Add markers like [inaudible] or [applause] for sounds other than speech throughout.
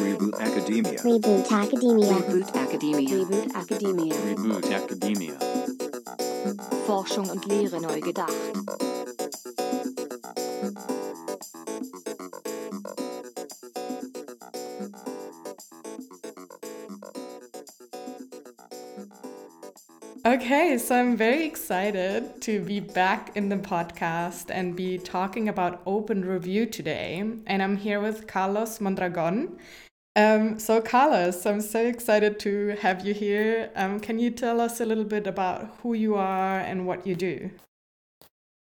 Reboot Academia. Reboot Academia. Reboot Academia. Reboot Academia. Reboot Academia. Forschung und Lehre neu gedacht. Okay, so I'm very excited to be back in the podcast and be talking about open review today. And I'm here with Carlos Mondragon. Um, so, Carlos, I'm so excited to have you here. Um, can you tell us a little bit about who you are and what you do?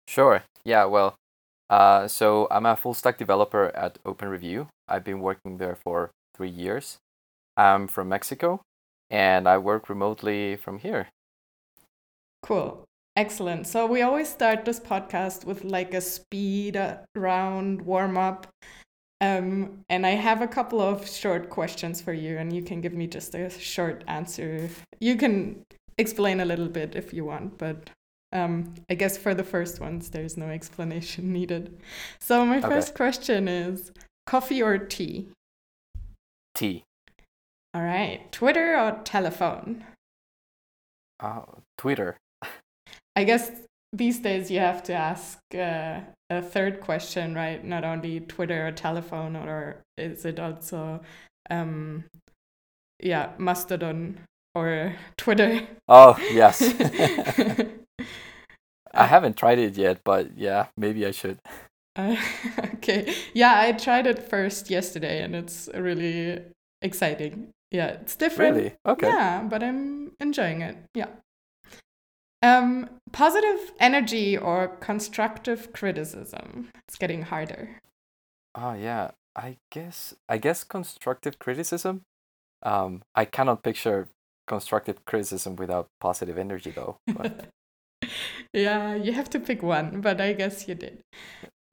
Sure. Yeah, well, uh, so I'm a full stack developer at OpenReview. I've been working there for three years. I'm from Mexico and I work remotely from here. Cool. Excellent. So we always start this podcast with like a speed round warm up. Um, and I have a couple of short questions for you, and you can give me just a short answer. You can explain a little bit if you want, but um, I guess for the first ones, there's no explanation [laughs] needed. So my Okay. first question is coffee or tea? Tea. All right. Twitter or telephone? Uh, Twitter. I guess these days you have to ask uh, a third question, right? Not only Twitter or telephone, or is it also, um, yeah, Mastodon or [laughs] Twitter? Oh, yes. [laughs] I haven't tried it yet, but yeah, maybe I should. Uh, [laughs] okay. Yeah, I tried it first yesterday and it's really exciting. Yeah, it's different. Really? Okay. Yeah, but I'm enjoying it. Yeah. Um, positive energy or constructive criticism. It's getting harder. Oh, yeah. I guess I guess constructive criticism. Um, I cannot picture constructive criticism without positive energy, though. But [laughs] yeah, you have to pick one, but I guess you did.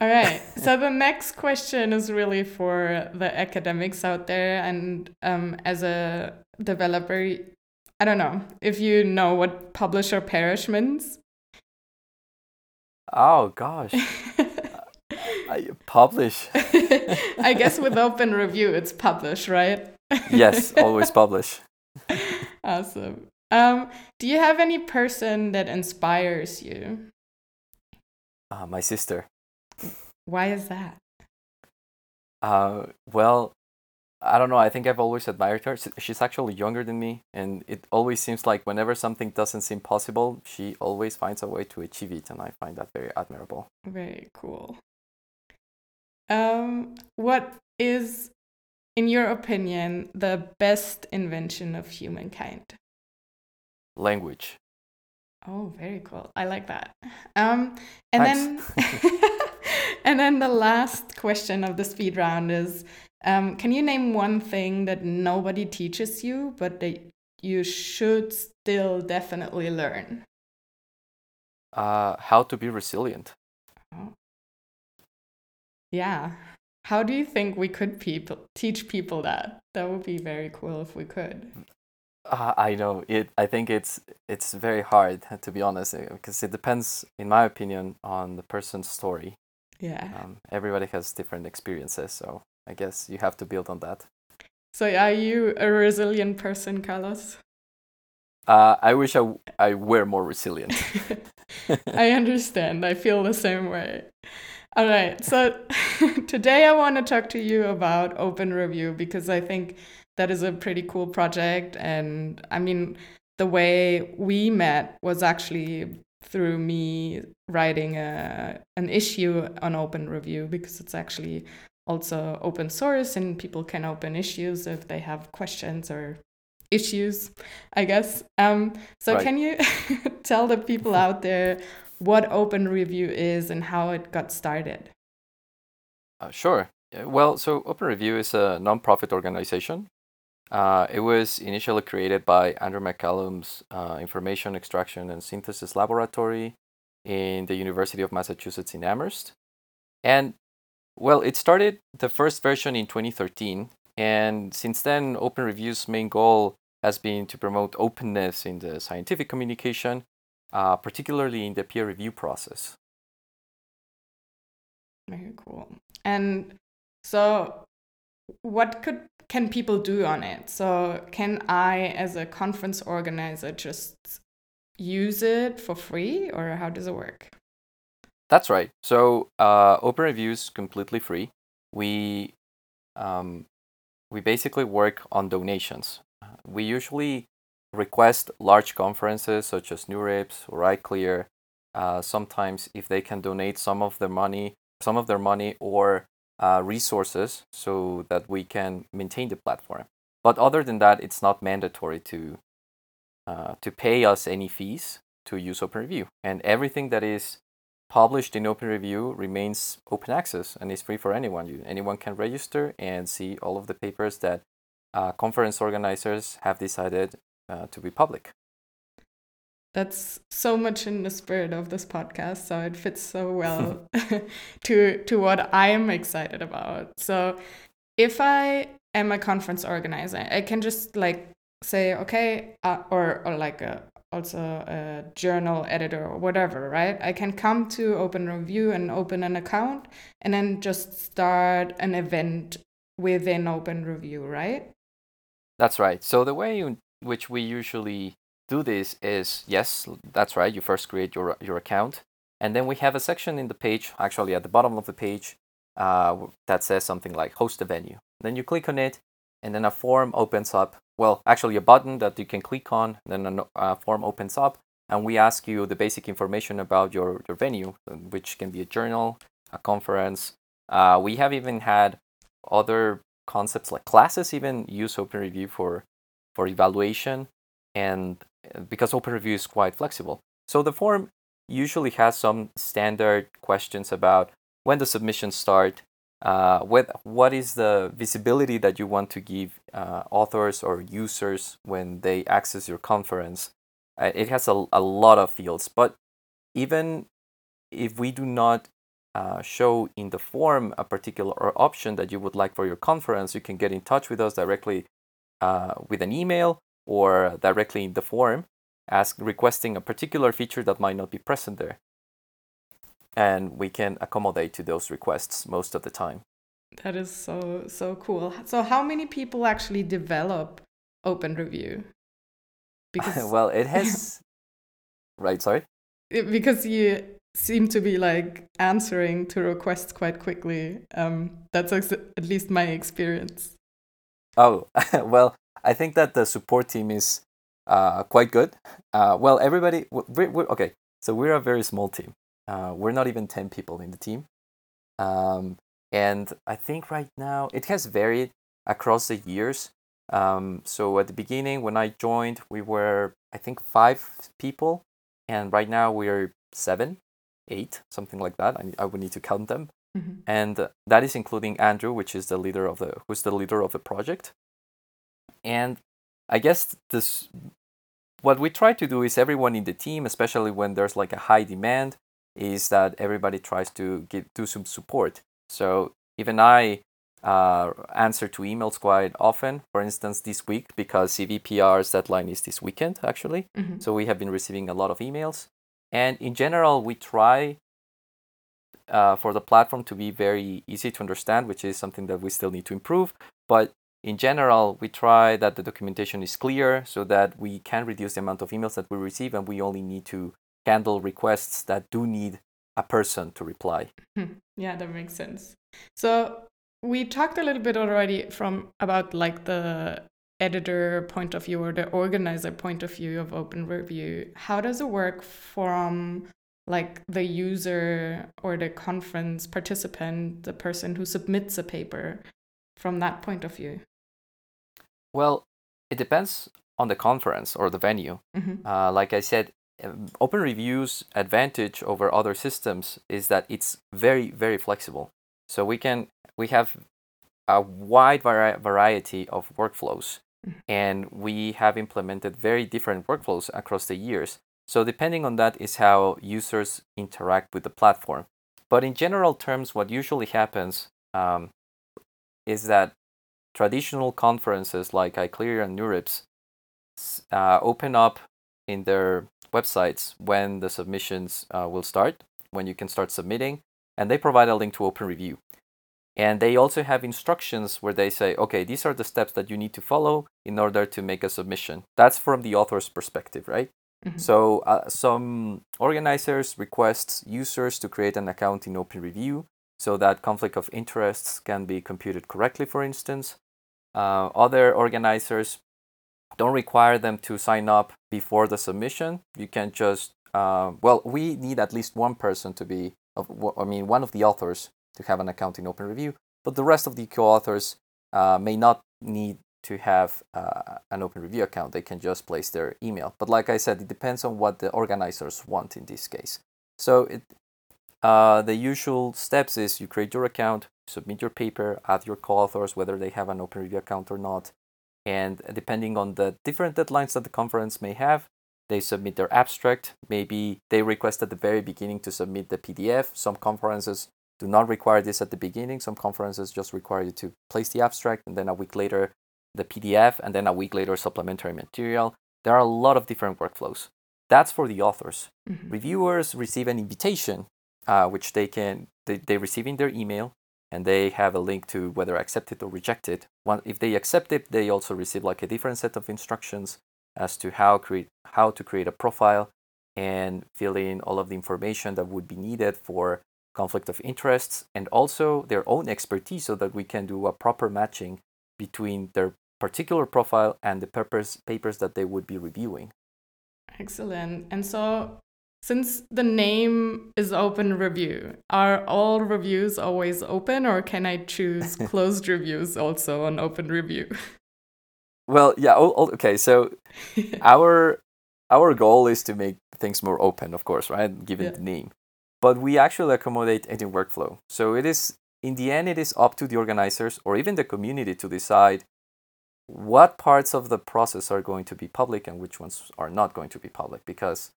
All right. so the [laughs] next question is really for the academics out there, and um, as a developer, I don't know if you know what publish or perish means. oh gosh, [laughs] I publish. I guess with [laughs] open review, it's publish, right? yes, always [laughs] publish. Awesome. Um, do you have any person that inspires you? Uh, my sister. Why is that? Uh, well, I don't know. I think I've always admired her. She's actually younger than me, and it always seems like whenever something doesn't seem possible, she always finds a way to achieve it, and I find that very admirable. Very cool. Um, what is, in your opinion, the best invention of humankind? Language. Oh, very cool. I like that. Um, and Thanks. then, [laughs] and then the last question of the speed round is, um, can you name one thing that nobody teaches you, but that you should still definitely learn? Uh, how to be resilient. Yeah. How do you think we could people teach people that? That would be very cool if we could. Uh, I know it. I think it's it's very hard to be honest, because it depends, in my opinion, on the person's story. Yeah. Um, everybody has different experiences, so I guess you have to build on that. So are you a resilient person, Carlos? Uh, I wish I, w- I were more resilient. [laughs] I understand. I feel the same way. All right. So [laughs] today I want to talk to you about Open Review because I think that is a pretty cool project. And I mean, the way we met was actually through me writing a, an issue on Open Review because it's actually also open source and people can open issues if they have questions or issues, I guess. Um, so Right. can you [laughs] tell the people out there what Open Review is and how it got started? Uh, sure. Well, so Open Review is a nonprofit organization. Uh, it was initially created by Andrew McCallum's uh, Information Extraction and Synthesis Laboratory in the University of Massachusetts in Amherst. And well, it started the first version in 2013. And since then, Open Review's main goal has been to promote openness in the scientific communication, uh, particularly in the peer review process. Very cool. And so what could can people do on it? So can I, as a conference organizer, just use it for free, or how does it work? That's right. So uh, Open Review is completely free. We um, we basically work on donations. We usually request large conferences such as NeurIPS or ICLR. Uh, sometimes, if they can donate some of their money, some of their money or uh, resources, so that we can maintain the platform. But other than that, it's not mandatory to uh, to pay us any fees to use Open Review, and everything that is published in Open Review remains open access and is free for anyone. You, anyone can register and see all of the papers that uh, conference organizers have decided uh, to be public. That's so much in the spirit of this podcast, so it fits so well [laughs] [laughs] to to what I'm excited about. So, if I am a conference organizer, I can just like say, okay, uh, or or like a also a journal editor or whatever, right? I can come to Open Review and open an account and then just start an event within Open Review, right? That's right. So the way in which we usually do this is yes, that's right. You first create your your account, and then we have a section in the page, actually at the bottom of the page, uh, that says something like host a venue. Then you click on it, and then a form opens up well, actually a button that you can click on, then a uh, form opens up, and we ask you the basic information about your, your venue, which can be a journal, a conference. Uh, we have even had other concepts like classes even use Open Review for, for evaluation, and uh, because Open Review is quite flexible. So the form usually has some standard questions about when the submissions start, uh, what what is the visibility that you want to give uh, authors or users when they access your conference? Uh, it has a, a lot of fields, but even if we do not uh, show in the form a particular option that you would like for your conference, you can get in touch with us directly uh, with an email or directly in the form, ask requesting a particular feature that might not be present there and we can accommodate to those requests most of the time. That is so so cool. So how many people actually develop Open Review? [laughs] Because well, it [laughs] has right, sorry. Because you seem to be like answering to requests quite quickly. Um, that's at least my experience. Oh [laughs] well, I think that the support team is uh, quite good. Uh, well, everybody, we're, we're, okay. So we're a very small team. Uh, we're not even 10 people in the team. Um, and I think right now it has varied across the years. Um, so at the beginning, when I joined, we were, I think, five people. And right now we're seven, eight, something like that. I, I would need to count them. Mm-hmm. And that is including Andrew, which is the leader of the, who's the leader of the project. And I guess this, what we try to do is everyone in the team, especially when there's like a high demand, is that everybody tries to give do some support. So even I uh, answer to emails quite often. For instance, this week because CVPR's deadline is this weekend actually. Mm-hmm. So we have been receiving a lot of emails, and in general, we try uh, for the platform to be very easy to understand, which is something that we still need to improve. But in general, we try that the documentation is clear so that we can reduce the amount of emails that we receive, and we only need to handle requests that do need a person to reply. Hmm. Yeah, that makes sense. So we talked a little bit already from about like the editor point of view or the organizer point of view of open review. How does it work from like the user or the conference participant, the person who submits a paper from that point of view? Well, it depends on the conference or the venue. Mm-hmm. Uh, like I said, Open Review's advantage over other systems is that it's very, very flexible. So we can we have a wide vari- variety of workflows, mm. and we have implemented very different workflows across the years. So depending on that is how users interact with the platform. But in general terms, what usually happens um, is that traditional conferences like ICLR and NeurIPS uh, open up in their websites when the submissions uh, will start, when you can start submitting, and they provide a link to Open Review. And they also have instructions where they say, okay, these are the steps that you need to follow in order to make a submission. That's from the author's perspective, right? Mhm. So uh, some organizers request users to create an account in OpenReview so that conflict of interests can be computed correctly, for instance. Uh, other organizers don't require them to sign up before the submission. You can just, uh, well, we need at least one person to be, I mean, one of the authors to have an account in OpenReview, but the rest of the co-authors uh, may not need to have uh, an OpenReview account. They can just place their email. But like I said, it depends on what the organizers want in this case. So it, uh, the usual steps is you create your account, submit your paper, add your co-authors, whether they have an OpenReview account or not. And depending on the different deadlines that the conference may have, they submit their abstract. Maybe they request at the very beginning to submit the PDF. Some conferences do not require this at the beginning. Some conferences just require you to place the abstract and then a week later the PDF and then a week later supplementary material. There are a lot of different workflows. That's for the authors. Mhm. Reviewers receive an invitation, uh, which they can they, they receive in their email, and they have a link to whether accept it or reject it. If they accept it, they also receive like a different set of instructions as to how create how to create a profile and fill in all of the information that would be needed for conflict of interests and also their own expertise so that we can do a proper matching between their particular profile and the papers papers that they would be reviewing. Excellent. And so, since the name is open review, are all reviews always open, or can I choose [laughs] closed reviews also on open review? Well, yeah, oh, oh, okay. So [laughs] our our goal is to make things more open, of course, right? Given Yeah. the name, but we actually accommodate any workflow. So it is in the end, it is up to the organizers or even the community to decide what parts of the process are going to be public and which ones are not going to be public because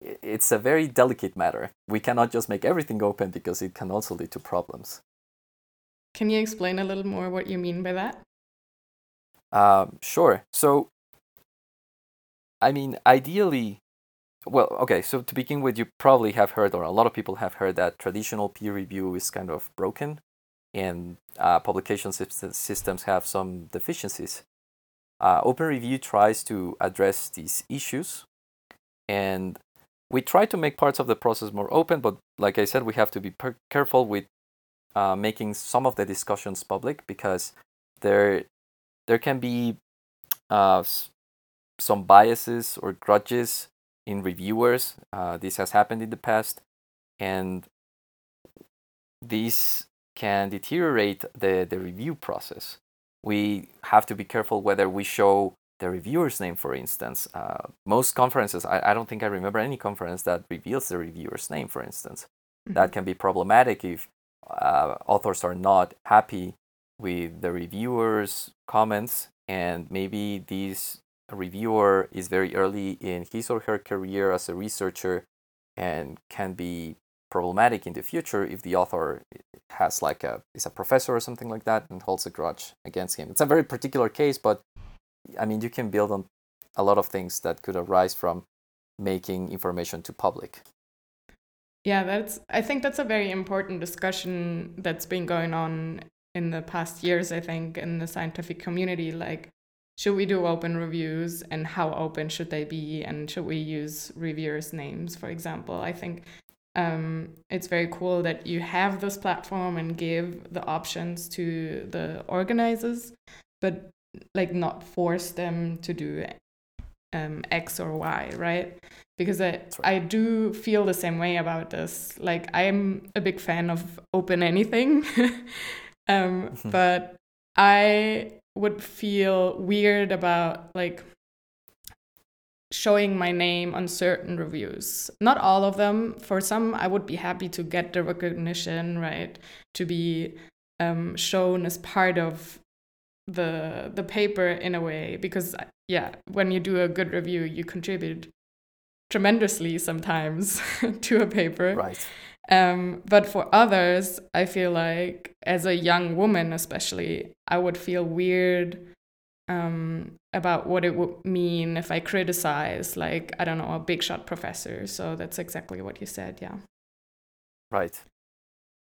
it's a very delicate matter. We cannot just make everything open because it can also lead to problems. Can you explain a little more what you mean by that? Um, sure. So, I mean, ideally, well, okay. So to begin with, you probably have heard, or a lot of people have heard, that traditional peer review is kind of broken, and uh, publication systems have some deficiencies. Uh, Open Review tries to address these issues, and we try to make parts of the process more open. But like I said, we have to be per- careful with uh, making some of the discussions public because there there can be uh, some biases or grudges in reviewers. Uh, this has happened in the past, and these can deteriorate the, the review process. We have to be careful whether we show the reviewer's name, for instance. Uh, most conferences, I, I don't think I remember any conference that reveals the reviewer's name, for instance. That can be problematic if uh, authors are not happy with the reviewers' comments, and maybe this reviewer is very early in his or her career as a researcher and can be problematic in the future if the author has like a is a professor or something like that and holds a grudge against him. It's a very particular case, but I mean you can build on a lot of things that could arise from making information to public. Yeah, that's I think that's a very important discussion that's been going on in the past years, I think, in the scientific community. Like, should we do open reviews and how open should they be? And should we use reviewers' names, for example? I think um, it's very cool that you have this platform and give the options to the organizers, but like not force them to do um, X or Y, right? Because I, right. I do feel the same way about this. Like, I'm a big fan of open anything, [laughs] um, Mhm. but I would feel weird about like showing my name on certain reviews. Not all of them. For some, I would be happy to get the recognition, right? To be um, shown as part of the the paper in a way because yeah when you do a good review you contribute tremendously sometimes [laughs] to a paper Right. um, but for others i feel like as a young woman especially i would feel weird um, about what it would mean if i criticize like i don't know a big shot professor so that's exactly what you said yeah Right.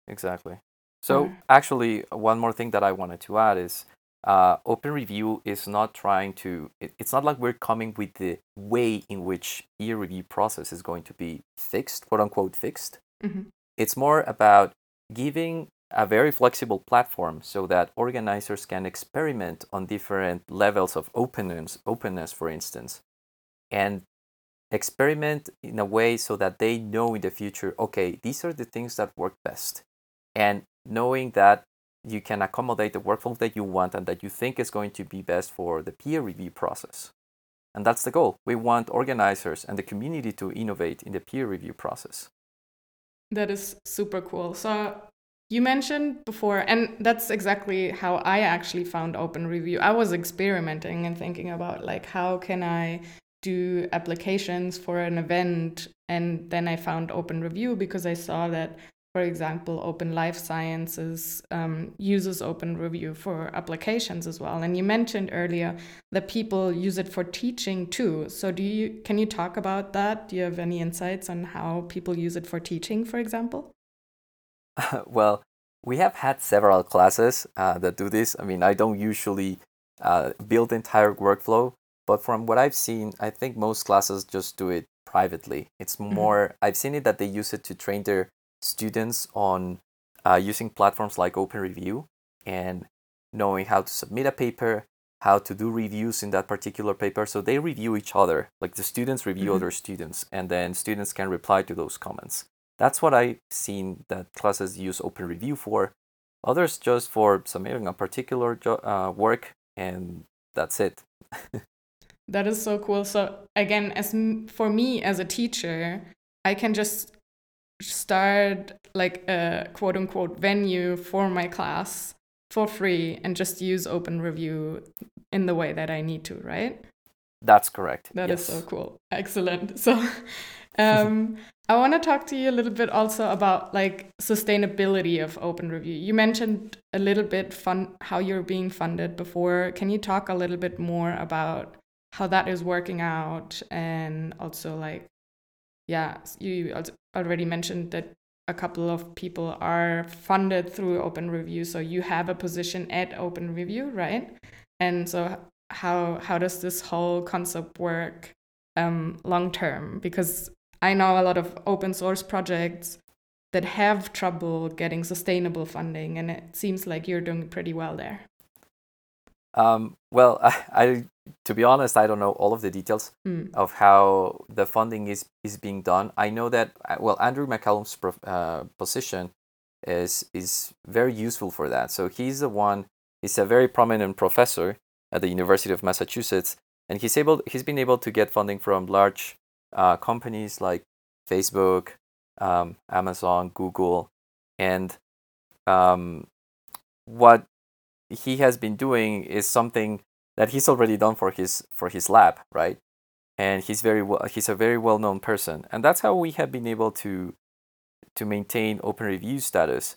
Exactly. So actually, one more thing that I wanted to add is uh, Open Review is not trying to. It, it's not like we're coming with the way in which peer review process is going to be fixed, quote unquote fixed. Mhm. It's more about giving a very flexible platform so that organizers can experiment on different levels of openness, openness, for instance, and experiment in a way so that they know in the future, okay, these are the things that work best, and knowing that you can accommodate the workflow that you want and that you think is going to be best for the peer review process. And that's the goal. We want organizers and the community to innovate in the peer review process. That is super cool. So you mentioned before, and that's exactly how I actually found Open Review. I was experimenting and thinking about like how can I do applications for an event, and then I found Open Review because I saw that, for example, Open Life Sciences um, uses Open Review for applications as well. And you mentioned earlier that people use it for teaching too. So do you can you talk about that? Do you have any insights on how people use it for teaching, for example? [laughs] well, we have had several classes uh, that do this. I mean, I don't usually uh, build entire workflow, but from what I've seen, I think most classes just do it privately. It's more, I've seen it that they use it to train their students on uh, using platforms like Open Review and knowing how to submit a paper, how to do reviews in that particular paper. So they review each other, like the students review Mhm. other students, and then students can reply to those comments. That's what I've seen that classes use Open Review for. Others just for submitting a particular jo- uh, work, and that's it. [laughs] That is so cool. So again, as m- for me as a teacher, I can just start like a quote unquote venue for my class for free and just use Open Review in the way that I need to, right? That's correct. That is yes. so cool. Excellent. [laughs] So um, I want to talk to you a little bit also about like sustainability of Open Review. You mentioned a little bit fun how you're being funded before. Can you talk a little bit more about how that is working out and also like yeah, you already mentioned that a couple of people are funded through Open Review, so you have a position at Open Review, right? And so how how does this whole concept work um, long term? Because I know a lot of open source projects that have trouble getting sustainable funding, and it seems like you're doing pretty well there. Um, well, [laughs] I, I, to be honest, I don't know all of the details Mm. of how the funding is is being done. I know that uh, well, Andrew McCallum's prof, uh, position is is very useful for that. So he's the one. He's a very prominent professor at the University of Massachusetts, and he's able he's been able to get funding from large uh, companies like Facebook, um, Amazon, Google, and um, what he has been doing is something that he's already done for his for his lab, right? And he's very well he's a very well known person, and that's how we have been able to to maintain open review status.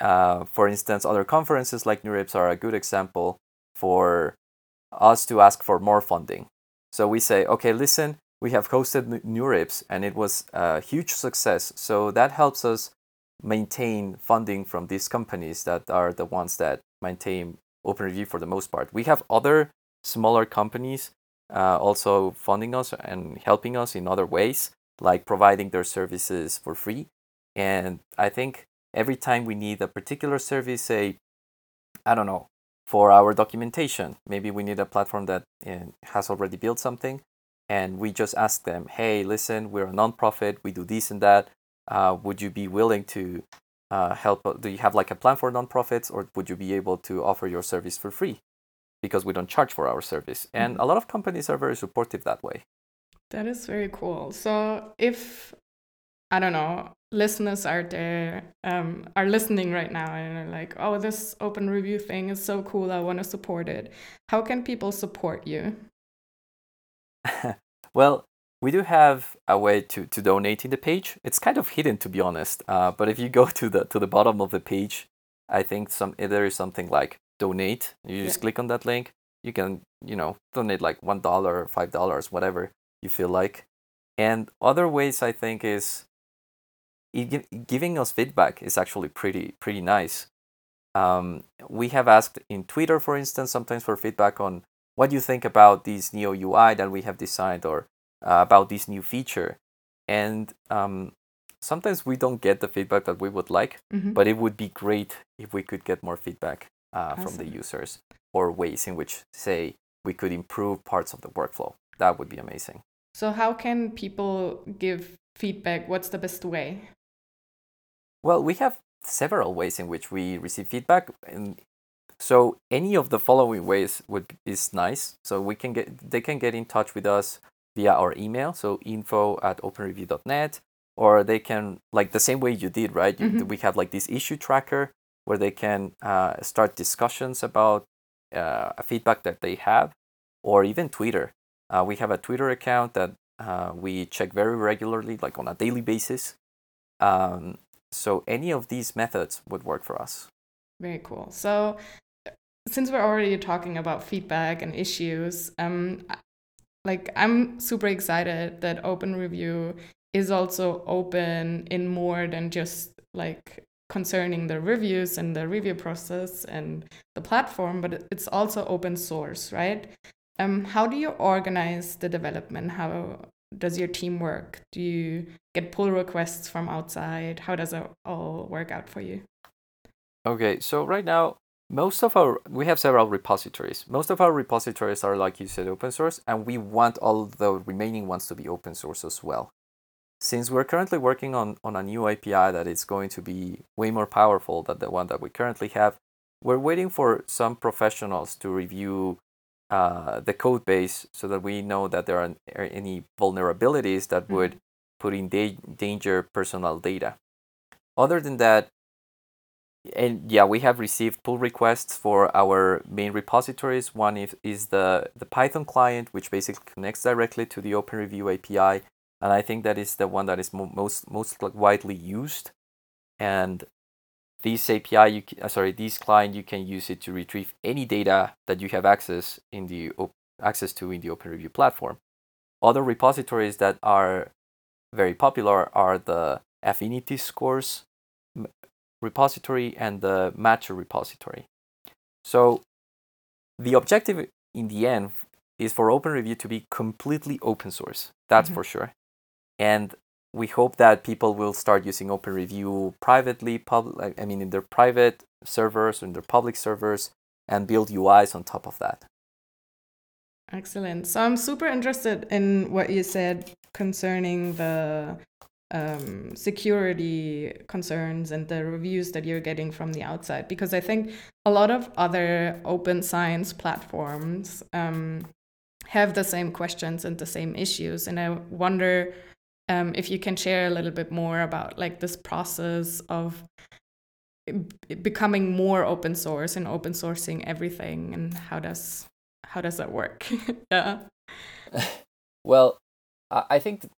Uh, for instance, other conferences like NeurIPS are a good example for us to ask for more funding. So we say, okay, listen, we have hosted NeurIPS and it was a huge success. So that helps us maintain funding from these companies that are the ones that maintain open review for the most part. We have other smaller companies uh, also funding us and helping us in other ways, like providing their services for free. And I think every time we need a particular service, say, I don't know, for our documentation, maybe we need a platform that uh, has already built something, and we just ask them, hey, listen, we're a nonprofit, we do this and that. Uh, would you be willing to uh, help? Do you have like a plan for nonprofits, or would you be able to offer your service for free? Because we don't charge for our service, and a lot of companies are very supportive that way. That is very cool. So if I don't know, listeners out there um, are listening right now and are like, "Oh, this open review thing is so cool. I want to support it." How can people support you? [laughs] well, we do have a way to, to donate in the page. It's kind of hidden, to be honest. Uh, but if you go [laughs] to the to the bottom of the page, I think some there is something like donate. You just Yeah. click on that link. You can you know donate like one dollar, five dollars, whatever you feel like. And other ways I think is giving us feedback is actually pretty pretty nice. Um, we have asked in Twitter, for instance, sometimes for feedback on what you think about this new UI that we have designed or uh, about this new feature. And um, sometimes we don't get the feedback that we would like, Mhm. but it would be great if we could get more feedback uh, from the users or ways in which, say, we could improve parts of the workflow. That would be amazing. So, how can people give feedback? What's the best way? Well, we have several ways in which we receive feedback, and so any of the following ways would is nice. So we can get they can get in touch with us via our email, so info at openreview.net, or they can like the same way you did, right? Mhm. We have like this issue tracker where they can uh, start discussions about uh, a feedback that they have, or even Twitter. Uh, we have a Twitter account that uh, we check very regularly, like on a daily basis. Um, so any of these methods would work for us. Very cool. So, since we're already talking about feedback and issues, um, like I'm super excited that Open Review is also open in more than just like concerning the reviews and the review process and the platform, but it's also open source, right? Um, how do you organize the development? How does your team work? Do you get pull requests from outside? How does it all work out for you? Okay, so right now, most of our we have several repositories. Most of our repositories are like you said, open source, and we want all the remaining ones to be open source as well. Since we're currently working on, on a new API that is going to be way more powerful than the one that we currently have, we're waiting for some professionals to review uh, the code base so that we know that there are any vulnerabilities that Mhm. would put in da- danger personal data. Other than that, and yeah, we have received pull requests for our main repositories. One is, is the, the Python client, which basically connects directly to the OpenReview API. And I think that is the one that is mo- most, most widely used. And this API, you ca- uh, sorry, this client, you can use it to retrieve any data that you have access in the op- access to in the OpenReview platform. Other repositories that are very popular are the Affinity Scores repository and the Matcher repository. So the objective in the end is for OpenReview to be completely open source. That's Mhm. for sure. And we hope that people will start using OpenReview privately, public, I mean, in their private servers, in their public servers, and build UIs on top of that. Excellent. So I'm super interested in what you said concerning the um, security concerns and the reviews that you're getting from the outside, because I think a lot of other open science platforms um, have the same questions and the same issues. And I wonder um, if you can share a little bit more about like this process of becoming more open source and open sourcing everything and how does how does that work? [laughs] Yeah. [laughs] Well, I think th-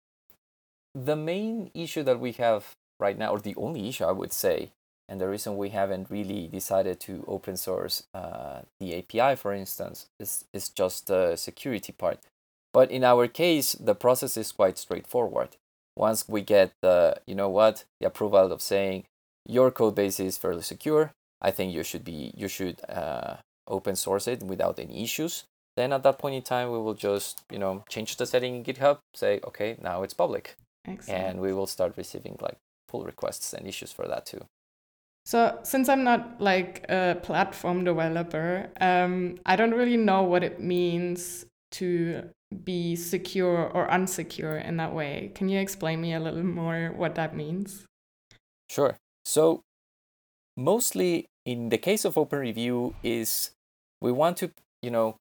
the main issue that we have right now, or the only issue I would say, and the reason we haven't really decided to open source uh, the API, for instance, is, is just the security part. But in our case, the process is quite straightforward. Once we get the, you know what, the approval of saying your code base is fairly secure, I think you should be, you should uh, open source it without any issues then at that point in time we will just you know change the setting in github say okay now it's public excellent. and we will start receiving like pull requests and issues for that too. So since i'm not like a platform developer um, i don't really know what it means to be secure or unsecure in that way. Can you explain me a little more what that means? Sure. So mostly in the case of open review is we want to you know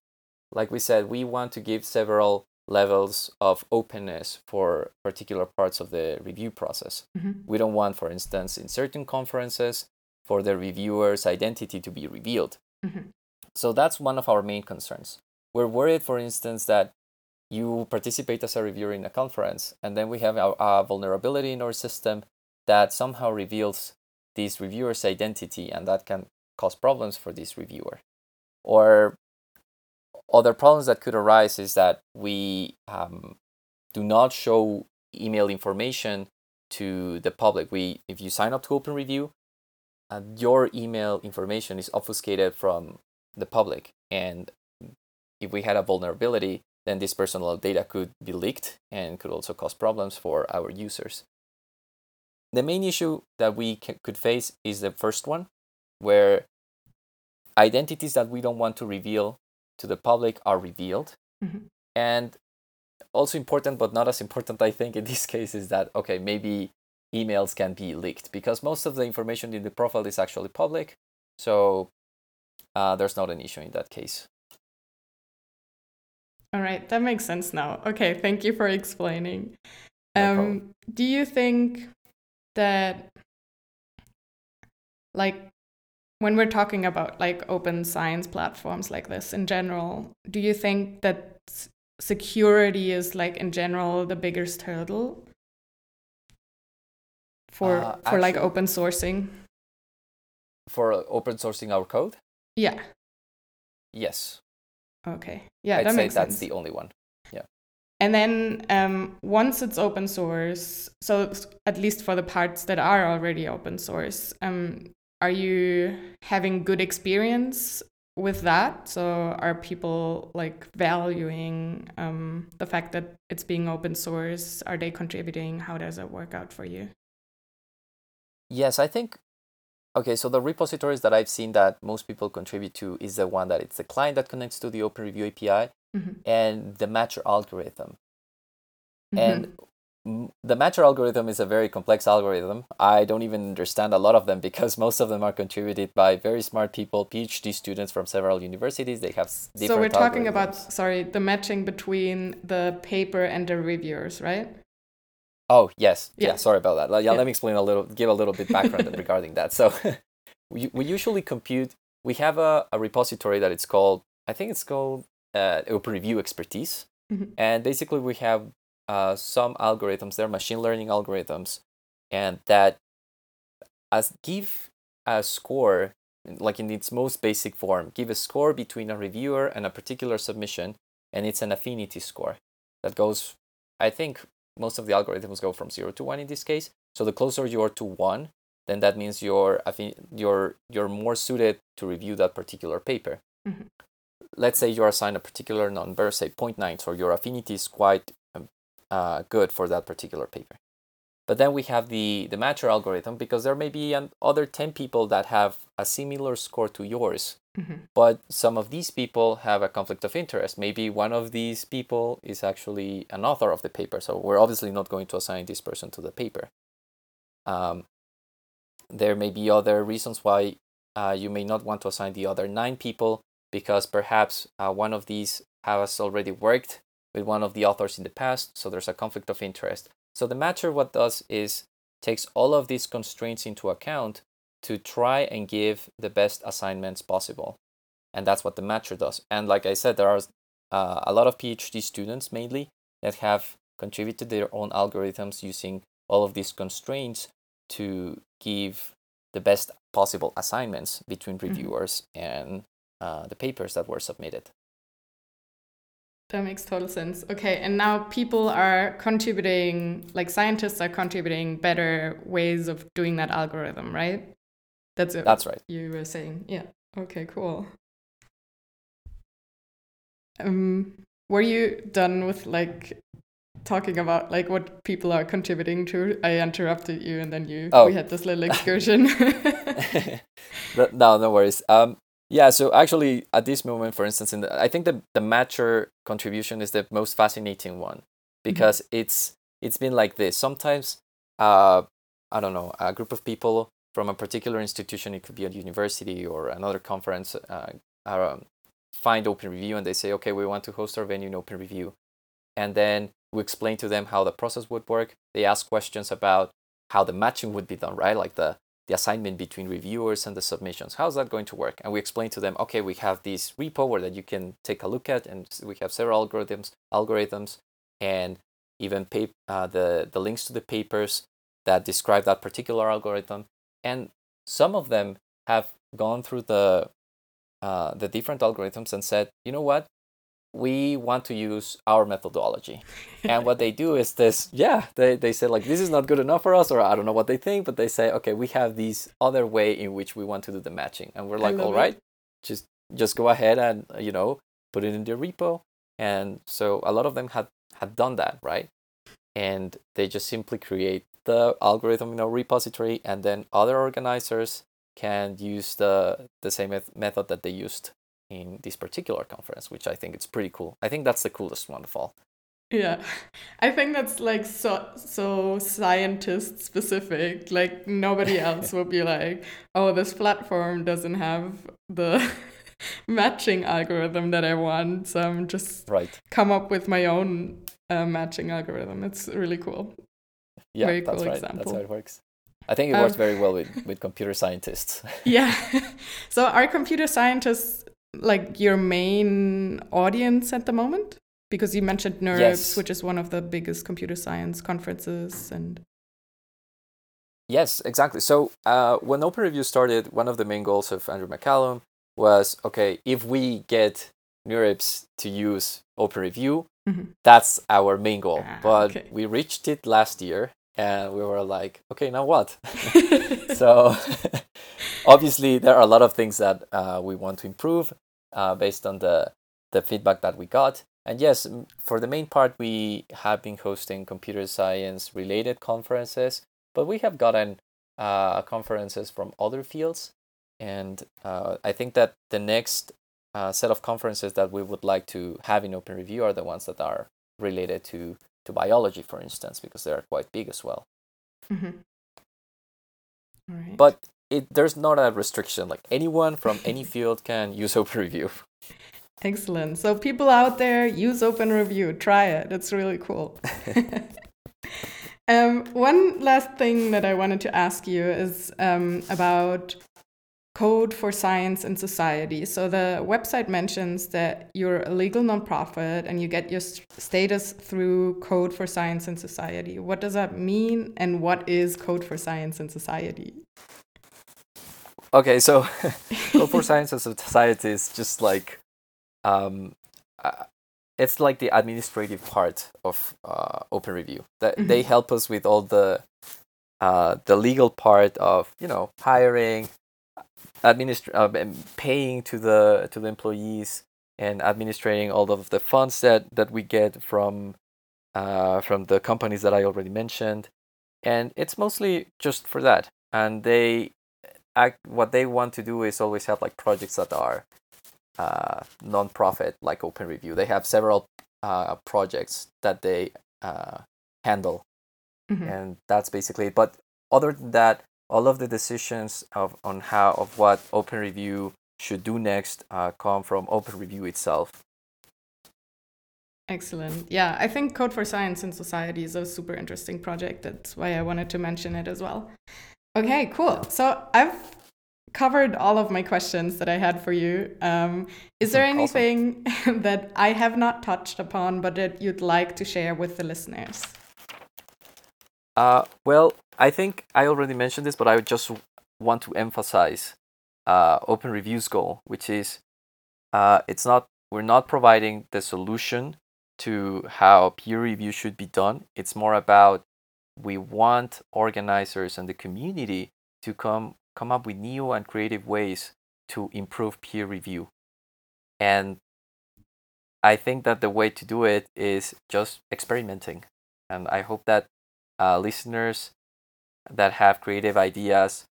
like we said we want to give several levels of openness for particular parts of the review process Mhm. we don't want for instance in certain conferences for the reviewer's identity to be revealed Mhm. So that's one of our main concerns. We're worried, for instance, that you participate as a reviewer in a conference, and then we have a, a vulnerability in our system that somehow reveals this reviewer's identity, and that can cause problems for this reviewer. Or other problems that could arise is that we um, do not show email information to the public. We, if you sign up to Open Review, uh, your email information is obfuscated from the public, and if we had a vulnerability, then this personal data could be leaked and could also cause problems for our users. The main issue that we could face is the first one, where identities that we don't want to reveal to the public are revealed. Mhm. And also important, but not as important, I think, in [laughs] this case, is that, okay, maybe emails can be leaked because most of the information in the profile is actually public. So uh, there's not an issue in that case. All right, that makes sense now. Okay, thank you for explaining. No um, do you think that, like, when we're talking about like open science platforms like this in general, do you think that security is like in general the biggest hurdle for Uh, for like open sourcing? For open sourcing our code, Yeah. yes. Okay. Yeah, I'd that say makes that's sense. the only one. Yeah. And then um, once it's open source, so at least for the parts that are already open source, um, are you having good experience with that? So are people like valuing um, the fact that it's being open source? Are they contributing? How does it work out for you? Yes, I think. Okay, so the repositories that I've seen that most people contribute to is the one that it's the client that connects to the Open Review API Mhm. and the matcher algorithm. Mhm. And m- the matcher algorithm is a very complex algorithm. I don't even understand a lot of them [laughs] because most of them are contributed by very smart people, PhD students from several universities. They have so we're talking about sorry the matching between the paper and the reviewers, right? Oh yes, Yeah. yeah. Sorry about that. Yeah, Yeah. let me explain a little, give a little bit background [laughs] regarding that. So, [laughs] we we usually compute. We have a, a repository that it's called. I think it's called uh, Open Review Expertise, Mhm. and basically we have uh, some algorithms. They're machine learning algorithms, and that as give a score like in its most basic form give a score between a reviewer and a particular submission and it's an affinity score that goes i think most of the algorithms go from 0 to 1 in this case so the closer you are to 1 then that means you're affi- you're you're more suited to review that particular paper Mhm. let's say you're assigned a particular number say 0.9 so your affinity is quite uh, good for that particular paper. But then we have the the matcher algorithm because there may be an, other 10 people that have a similar score to yours Mhm. but some of these people have a conflict of interest. Maybe one of these people is actually an author of the paper so we're obviously not going to assign this person to the paper. Um, there may be other reasons why uh, you may not want to assign the other nine people because perhaps uh, one of these has already worked with one of the authors in the past so there's a conflict of interest so the matcher what does is takes all of these constraints into account to try and give the best assignments possible. And that's what the matcher does. And like I said, there are uh, a lot of PhD students mainly that have contributed their own algorithms using all of these constraints to give the best possible assignments between reviewers and uh, the papers that were submitted. That makes total sense. Okay, and now people are contributing, like scientists are contributing better ways of doing that algorithm, right? That's it. That's right. You were saying, yeah. Okay, cool. Um, were you done with like talking about like what people are contributing to? I interrupted you, and then you Oh. we had this little excursion. [laughs] [laughs] No, no worries. Um, yeah. So actually, at this moment, for instance, in the, I think the the matcher contribution is the most fascinating one because it's it's been like this. Sometimes, uh, I don't know, a group of people from a particular institution, it could be a university or another conference, uh, are, um, find Open Review and they say, okay, we want to host our venue in Open Review, and then we explain to them how the process would work. They ask questions about how the matching would be done, right? Like the the assignment between reviewers and the submissions. How's that going to work? And we explain to them, okay, we have this repo where that you can take a look at, and we have several algorithms, algorithms, and even pap- uh, the the links to the papers that describe that particular algorithm. And some of them have gone through the uh, the different algorithms and said, you know what, we want to use our methodology. and what they do is this, yeah, they, they say like, this is not good enough for us, or I don't know what they think, but they say, okay, we have these other way in which we want to do the matching. And we're like, all it. right, just, just go ahead and, you know, put it in the repo. And so a lot of them had, had done that, right? And they just simply create the algorithm in a repository and then other organizers can use the, the same method that they used in this particular conference, which I think it's pretty cool. I think that's the coolest one of all. Yeah, [laughs] I think that's like so so scientist specific. Like nobody [laughs] else will be like, "Oh, this platform doesn't have the [laughs] matching algorithm that I want, so I'm just Right. come up with my own uh, matching algorithm." It's really cool. Yeah, Very that's cool right. That's example. how it works. I think it Um, works very well with, with computer scientists. Yeah. so are computer scientists like your main audience at the moment? Because you mentioned NeurIPS, Yes. which is one of the biggest computer science conferences and Yes, exactly. So uh, when Open Review started, one of the main goals of Andrew McCallum was okay, if we get NeurIPS to use Open Review, Mhm. that's our main goal. Ah, but okay. we reached it last year and we were like, okay, now what? [laughs] [laughs] so [laughs] obviously there are a lot of things that uh, we want to improve uh, based on the the feedback that we got and yes for the main part we have been hosting computer science related conferences but we have gotten uh, conferences from other fields and uh, i think that the next uh, set of conferences that we would like to have in open review are the ones that are related to to biology for instance because they are quite big as well Mhm. All right. but it there's not a restriction like anyone from [laughs] any field can use open review Excellent. So people out there use Open Review. Try it. It's really cool. [laughs] [laughs] um, one last thing that I wanted to ask you is um, about Code for Science and Society. So the website mentions that you're a legal nonprofit and you get your status through Code for Science and Society. What does that mean, and what is Code for Science and Society? okay so [laughs] code for science and society is just like um uh, it's like the administrative part of uh, open review that they Mhm. help us with all the uh, the legal part of you know hiring administr- uh, paying to the to the employees and administrating all of the funds that that we get from uh, from the companies that I already mentioned. And it's mostly just for that. And they act what they want to do is always have like projects that are uh, non-profit like open review. They have several uh, projects that they uh, handle. Mhm. and that's basically it. But other than that all of the decisions of on how of what open review should do next uh, come from open review itself Excellent. Yeah, I think Code for Science and Society is a super interesting project. That's why I wanted to mention it as well. Okay, cool. So I've covered all of my questions that I had for you. Um, is there Awesome. anything [laughs] that I have not touched upon but that you'd like to share with the listeners? Uh, well, I think I already mentioned this, but I just want to emphasize uh, Open Review's goal, which is uh, it's not we're not providing the solution to how peer review should be done. It's more about we want organizers and the community to come come up with new and creative ways to improve peer review. And I think that the way to do it is just experimenting. And I hope that uh, listeners that have creative ideas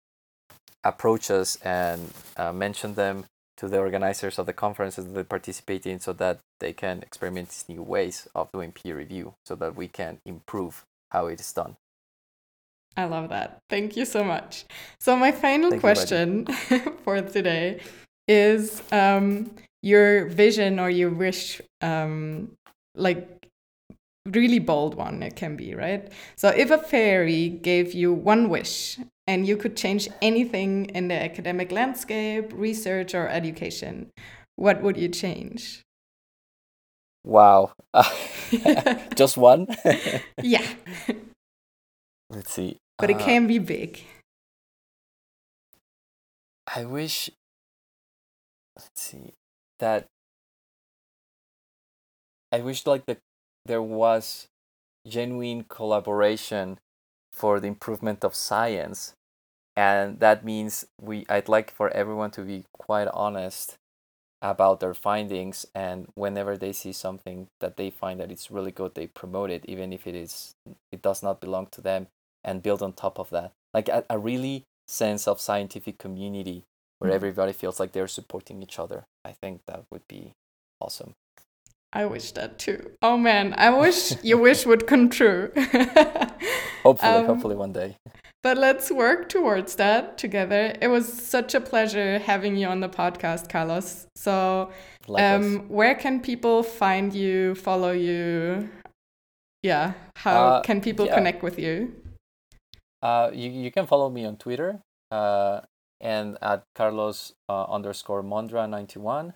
approach us and uh, mention them to the organizers of the conferences that they participate in so that they can experiment these new ways of doing peer review so that we can improve how it is done. I love that. Thank you so much. So my final Thank you, question [laughs] for today is um, your vision or your wish, um, like really bold one it can be, right? So if a fairy gave you one wish and you could change anything in the academic landscape, research or education, what would you change? Wow. [laughs] [laughs] Just one? [laughs] yeah, Let's see. but it Uh, can be big. I wish. Let's see that I wish like the there was genuine collaboration for the improvement of science and that means we i'd like for everyone to be quite honest about their findings and whenever they see something that they find that it's really good they promote it even if it is it does not belong to them and build on top of that. Like a, a really sense of scientific community where Mhm. everybody feels like they're supporting each other. I think that would be awesome I wish that too. Oh man, I wish [laughs] your wish would come true. [laughs] hopefully Um, hopefully one day But let's work towards that together. It was such a pleasure having you on the podcast, Carlos. So, um, where can people find you, follow you? Yeah, how Uh, can people yeah. connect with you? Uh, you, you can follow me on Twitter uh, and at Carlos uh, underscore Mondra 91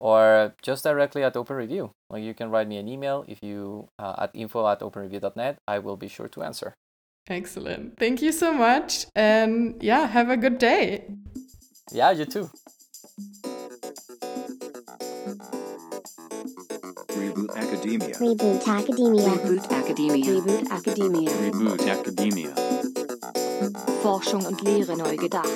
or just directly at Open Review. Like you can write me an email if you uh, at info at openreview.net. I will be sure to answer. Excellent. Thank you so much. And yeah, have a good day. Yeah, you too. Reboot Academia. Reboot Academia. Reboot Academia. Reboot Academia. Reboot Academia. Forschung und Lehre neu gedacht.